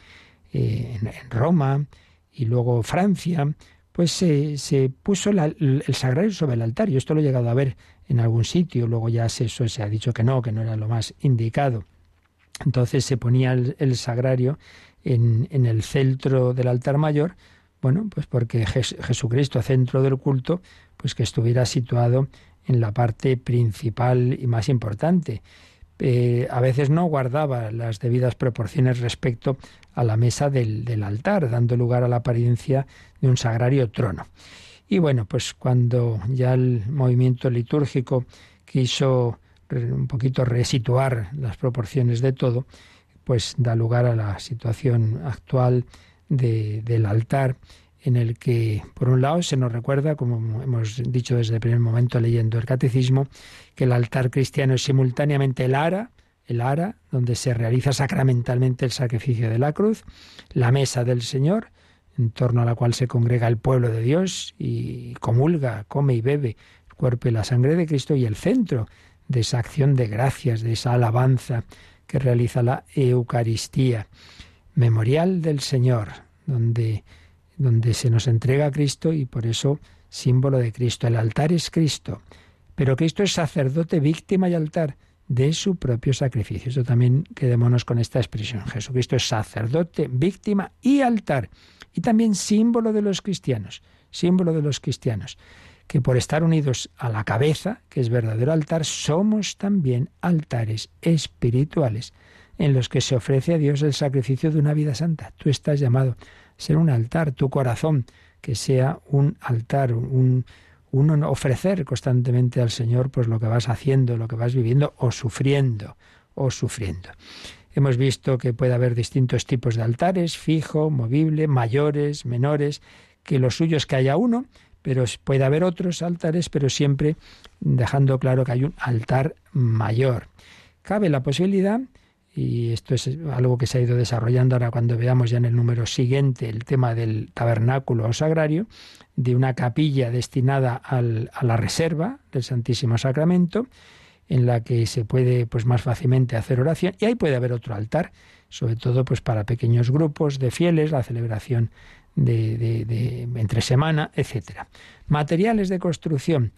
eh, en Roma y luego Francia, pues se, puso el sagrario sobre el altar. Y esto lo he llegado a ver en algún sitio, luego ya se, eso se ha dicho que no, que no era lo más indicado. Entonces se ponía el, sagrario en, el centro del altar mayor, bueno, pues porque Jesucristo, centro del culto, pues que estuviera situado en la parte principal y más importante. Eh, a veces no guardaba las debidas proporciones respecto a la mesa del, altar, dando lugar a la apariencia de un sagrario trono. Y bueno, pues cuando ya el movimiento litúrgico quiso un poquito resituar las proporciones de todo, pues da lugar a la situación actual de, del altar en el que, por un lado, se nos recuerda, como hemos dicho desde el primer momento leyendo el catecismo, que el altar cristiano es simultáneamente el ara, el ara, donde se realiza sacramentalmente el sacrificio de la cruz, la mesa del Señor, en torno a la cual se congrega el pueblo de Dios y comulga, come y bebe el cuerpo y la sangre de Cristo, y el centro de esa acción de gracias, de esa alabanza que realiza la Eucaristía, memorial del Señor, donde donde se nos entrega a Cristo y por eso símbolo de Cristo. El altar es Cristo, pero Cristo es sacerdote, víctima y altar de su propio sacrificio. Eso también quedémonos con esta expresión. Jesucristo es sacerdote, víctima y altar. Y también símbolo de los cristianos, símbolo de los cristianos, que por estar unidos a la cabeza, que es verdadero altar, somos también altares espirituales en los que se ofrece a Dios el sacrificio de una vida santa. Tú estás llamado ser un altar, tu corazón, que sea un altar, un, ofrecer constantemente al Señor pues lo que vas haciendo, lo que vas viviendo o sufriendo, o sufriendo. Hemos visto que puede haber distintos tipos de altares, fijo, movible, mayores, menores, que lo suyo es que haya uno, pero puede haber otros altares, pero siempre dejando claro que hay un altar mayor. Cabe la posibilidad y esto es algo que se ha ido desarrollando ahora cuando veamos ya en el número siguiente el tema del tabernáculo o sagrario, de una capilla destinada a la reserva del Santísimo Sacramento, en la que se puede pues más fácilmente hacer oración y ahí puede haber otro altar, sobre todo pues para pequeños grupos de fieles, la celebración de, de, de entre semana, etcétera. Materiales de construcción.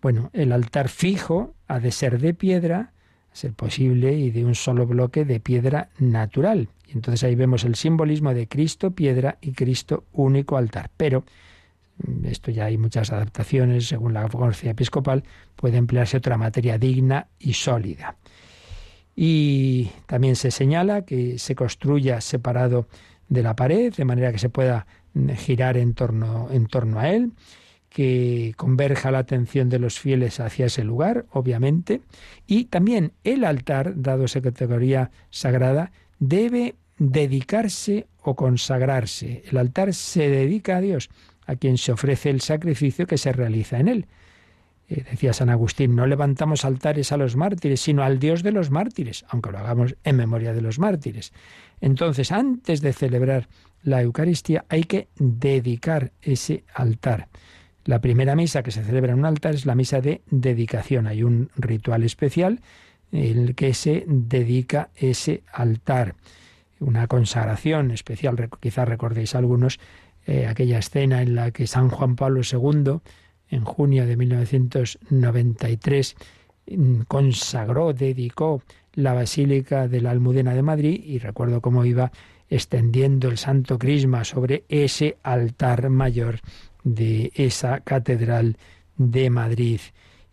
Bueno, el altar fijo ha de ser de piedra, ser posible, y de un solo bloque de piedra natural. Y entonces ahí vemos el simbolismo de Cristo piedra y Cristo único altar. Pero mm, esto ya hay muchas adaptaciones, según la conferencia episcopal, puede emplearse otra materia digna y sólida. Y también se señala que se construya separado de la pared, de manera que se pueda mm, girar en torno, en torno a él que converja la atención de los fieles hacia ese lugar, obviamente, y también el altar, dado esa categoría sagrada, debe dedicarse o consagrarse. El altar se dedica a Dios, a quien se ofrece el sacrificio que se realiza en él. Eh, decía San Agustín, no levantamos altares a los mártires, sino al Dios de los mártires, aunque lo hagamos en memoria de los mártires. Entonces, antes de celebrar la Eucaristía, hay que dedicar ese altar. La primera misa que se celebra en un altar es la misa de dedicación. Hay un ritual especial en el que se dedica ese altar. Una consagración especial, quizás recordéis algunos, eh, aquella escena en la que San Juan Pablo II, en junio de 1993, mm, consagró, dedicó la Basílica de la Almudena de Madrid y recuerdo cómo iba extendiendo el Santo Crisma sobre ese altar mayor de esa catedral de Madrid.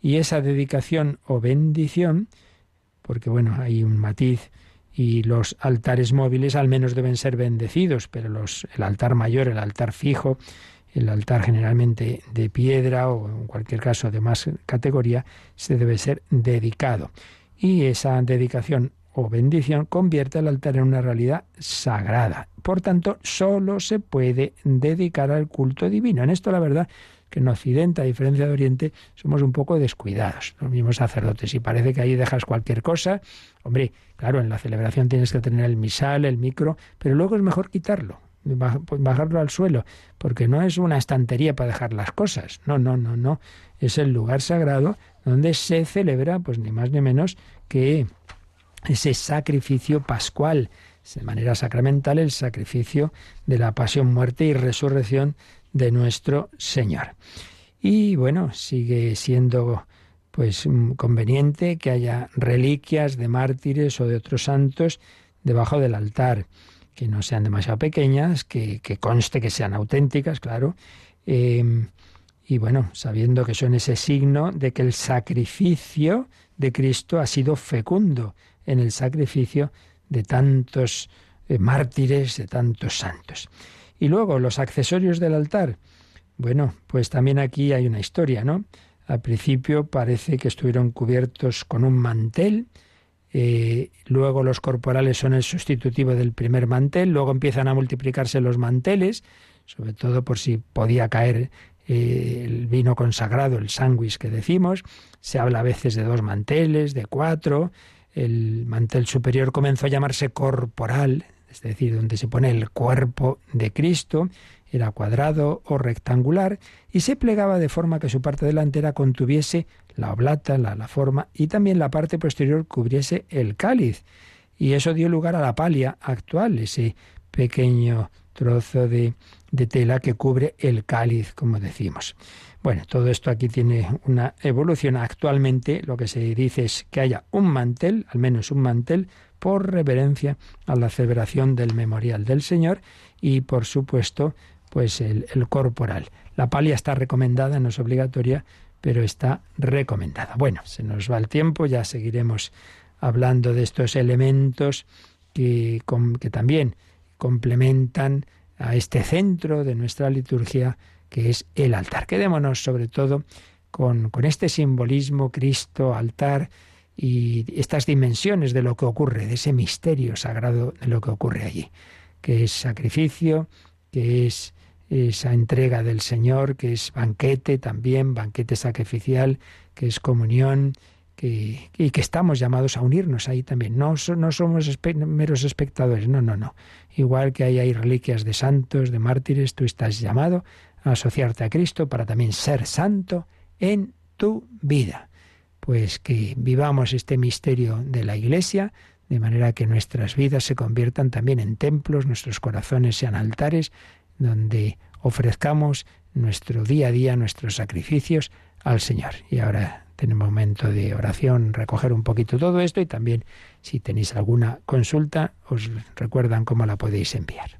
Y esa dedicación o bendición, porque bueno, hay un matiz y los altares móviles al menos deben ser bendecidos, pero los, el altar mayor, el altar fijo, el altar generalmente de piedra o en cualquier caso de más categoría, se debe ser dedicado. Y esa dedicación o bendición convierte el altar en una realidad sagrada. Por tanto, solo se puede dedicar al culto divino. En esto la verdad que en Occidente, a diferencia de Oriente, somos un poco descuidados, los mismos sacerdotes. Y parece que ahí dejas cualquier cosa. Hombre, claro, en la celebración tienes que tener el misal, el micro, pero luego es mejor quitarlo, bajarlo al suelo, porque no es una estantería para dejar las cosas. No, no, no, no. Es el lugar sagrado donde se celebra, pues ni más ni menos que ese sacrificio pascual, de manera sacramental, el sacrificio de la pasión, muerte y resurrección de nuestro Señor. Y bueno, sigue siendo pues conveniente que haya reliquias de mártires o de otros santos debajo del altar, que no sean demasiado pequeñas, que, conste que sean auténticas, claro, em, y bueno, sabiendo que son ese signo de que el sacrificio de Cristo ha sido fecundo en el sacrificio de tantos eh, mártires, de tantos santos. Y luego los accesorios del altar. Bueno, pues también aquí hay una historia, ¿no? Al principio parece que estuvieron cubiertos con un mantel, eh, luego los corporales son el sustitutivo del primer mantel, luego empiezan a multiplicarse los manteles, sobre todo por si podía caer eh, el vino consagrado, el sándwich que decimos, se habla a veces de dos manteles, de cuatro, el mantel superior comenzó a llamarse corporal, es decir, donde se pone el cuerpo de Cristo, era cuadrado o rectangular y se plegaba de forma que su parte delantera contuviese la oblata, la, forma, y también la parte posterior cubriese el cáliz. Y eso dio lugar a la palia actual, ese pequeño trozo de, de tela que cubre el cáliz, como decimos. Bueno, todo esto aquí tiene una evolución. Actualmente lo que se dice es que haya un mantel, al menos un mantel, por reverencia a la celebración del memorial del Señor y, por supuesto, pues el, corporal. La palia está recomendada, no es obligatoria, pero está recomendada. Bueno, se nos va el tiempo, ya seguiremos hablando de estos elementos que también complementan a este centro de nuestra liturgia que es el altar. Quedémonos sobre todo con, con este simbolismo, Cristo, altar y estas dimensiones de lo que ocurre, de ese misterio sagrado de lo que ocurre allí, que es sacrificio, que es esa entrega del Señor, que es banquete también, banquete sacrificial, que es comunión, que, y que estamos llamados a unirnos ahí también. No, no somos meros espectadores, no, no, no. Igual que hay, hay reliquias de santos, de mártires, tú estás llamado asociarte a Cristo para también ser santo en tu vida. Pues que vivamos este misterio de la Iglesia, de manera que nuestras vidas se conviertan también en templos, nuestros corazones sean altares donde ofrezcamos nuestro día a día, nuestros sacrificios al Señor. Y ahora tenemos momento de oración, recoger un poquito todo esto y también si tenéis alguna consulta, os recuerdan cómo la podéis enviar.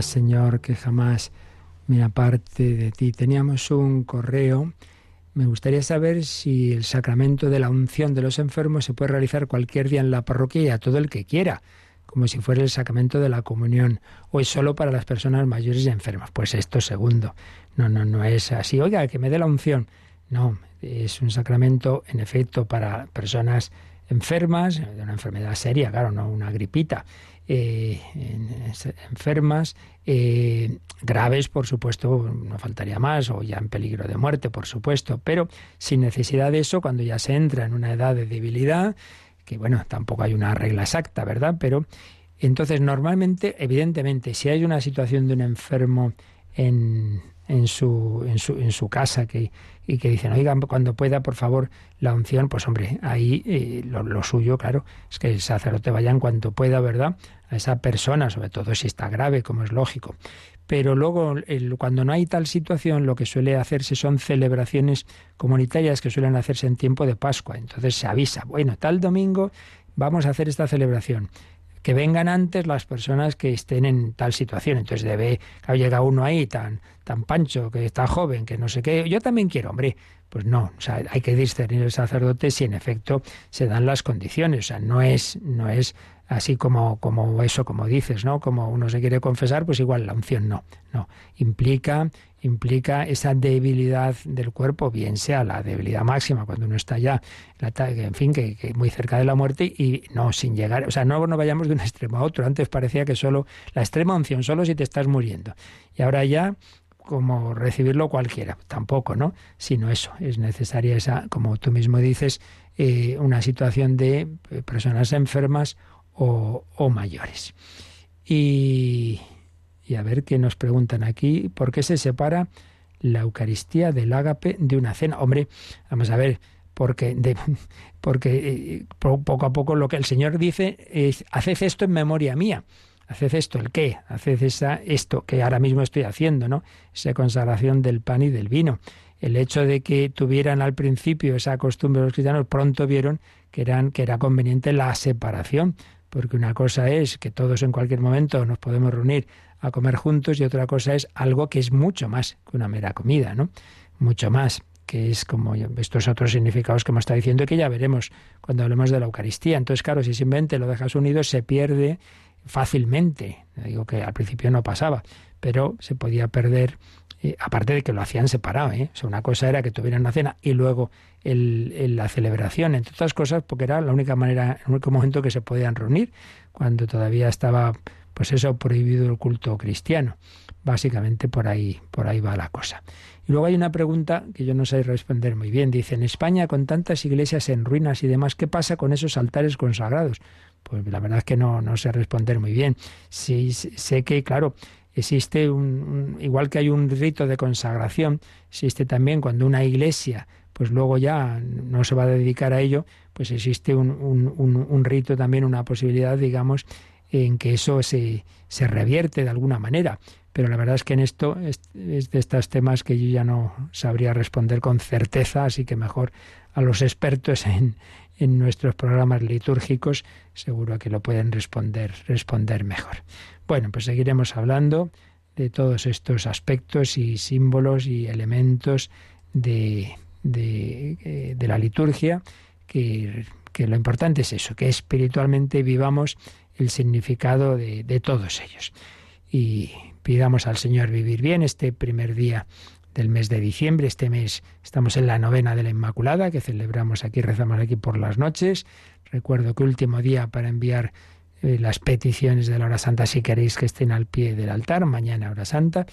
Señor, que jamás me aparte de ti. Teníamos un correo. Me gustaría saber si el sacramento de la unción de los enfermos se puede realizar cualquier día en la parroquia y a todo el que quiera, como si fuera el sacramento de la comunión, o es solo para las personas mayores y enfermas. Pues esto segundo. No, no, no es así. Oiga, que me dé la unción. No, es un sacramento en efecto para personas enfermas, de una enfermedad seria, claro, no una gripita, eh, enfermas, eh, graves, por supuesto, no faltaría más, o ya en peligro de muerte, por supuesto, pero sin necesidad de eso, cuando ya se entra en una edad de debilidad, que bueno, tampoco hay una regla exacta, ¿verdad? Pero entonces, normalmente, evidentemente, si hay una situación de un enfermo en, en su, en su, en su casa que, y que dicen, oigan, cuando pueda, por favor, la unción, pues hombre, ahí eh, lo, suyo, claro, es que el sacerdote vaya en cuanto pueda, ¿verdad? A esa persona, sobre todo si está grave, como es lógico. Pero luego, cuando no hay tal situación, lo que suele hacerse son celebraciones comunitarias que suelen hacerse en tiempo de Pascua. Entonces se avisa, bueno, tal domingo vamos a hacer esta celebración que vengan antes las personas que estén en tal situación. Entonces debe, claro, llega uno ahí tan, tan pancho, que está joven, que no sé qué, yo también quiero, hombre. Pues no, o sea, hay que discernir el sacerdote si en efecto se dan las condiciones. O sea, no es, no es así como, como eso, como dices, ¿no? Como uno se quiere confesar, pues igual la unción no, no. Implica implica esa debilidad del cuerpo, bien sea la debilidad máxima cuando uno está ya, en fin, que, muy cerca de la muerte y no sin llegar, o sea, no, vayamos de un extremo a otro. Antes parecía que solo la extrema unción, solo si te estás muriendo. Y ahora ya como recibirlo cualquiera, tampoco, ¿no? Sino eso, es necesaria esa, como tú mismo dices, eh, una situación de eh, personas enfermas o, o mayores. Y, y a ver qué nos preguntan aquí, ¿por qué se separa la Eucaristía del ágape de una cena? Hombre, vamos a ver, porque, de, porque eh, poco a poco lo que el Señor dice es, haced esto en memoria mía. Haced esto, ¿el qué? Haced esa, esto que ahora mismo estoy haciendo, ¿no? Esa consagración del pan y del vino. El hecho de que tuvieran al principio esa costumbre los cristianos, pronto vieron que, eran, que era conveniente la separación, porque una cosa es que todos en cualquier momento nos podemos reunir a comer juntos y otra cosa es algo que es mucho más que una mera comida, ¿no? Mucho más que es como estos otros significados que hemos estado diciendo y que ya veremos cuando hablemos de la Eucaristía. Entonces, claro, si simplemente lo dejas unido, se pierde fácilmente. Digo que al principio no pasaba, pero se podía perder, eh, aparte de que lo hacían separado. ¿eh? O sea, una cosa era que tuvieran la cena y luego el, la celebración, entre otras cosas, porque era la única manera, el único momento que se podían reunir, cuando todavía estaba pues eso prohibido el culto cristiano. Básicamente por ahí, por ahí va la cosa. Y luego hay una pregunta que yo no sé responder muy bien. Dice, en España, con tantas iglesias en ruinas y demás, ¿qué pasa con esos altares consagrados? Pues la verdad es que no, no sé responder muy bien. Sí, sé que, claro, existe un, igual que hay un rito de consagración, existe también cuando una iglesia pues luego ya no se va a dedicar a ello, pues existe un, un rito también, una posibilidad, digamos, en que eso se, se revierte de alguna manera. Pero la verdad es que en esto es, de estos temas que yo ya no sabría responder con certeza, así que mejor a los expertos en, en nuestros programas litúrgicos seguro que lo pueden responder, responder mejor. Bueno, pues seguiremos hablando de todos estos aspectos y símbolos y elementos de, de, eh, de la liturgia, que, que lo importante es eso, que espiritualmente vivamos el significado de, todos ellos. Y pidamos al Señor vivir bien este primer día del mes de diciembre. Este mes estamos en la novena de la Inmaculada, que celebramos aquí, rezamos aquí por las noches. Recuerdo que último día para enviar eh, las peticiones de la hora santa, si queréis que estén al pie del altar, mañana hora santa,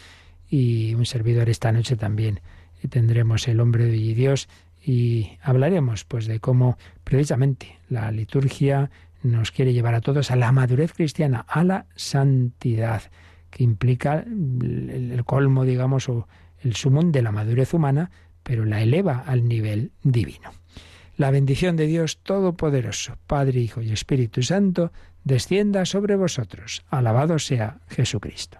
y un servidor esta noche también eh, tendremos el hombre de Dios y hablaremos pues de cómo precisamente la liturgia nos quiere llevar a todos a la madurez cristiana, a la santidad, que implica el, colmo, digamos, o el sumum de la madurez humana, pero la eleva al nivel divino. La bendición de Dios Todopoderoso, Padre, Hijo y Espíritu Santo, descienda sobre vosotros. Alabado sea Jesucristo.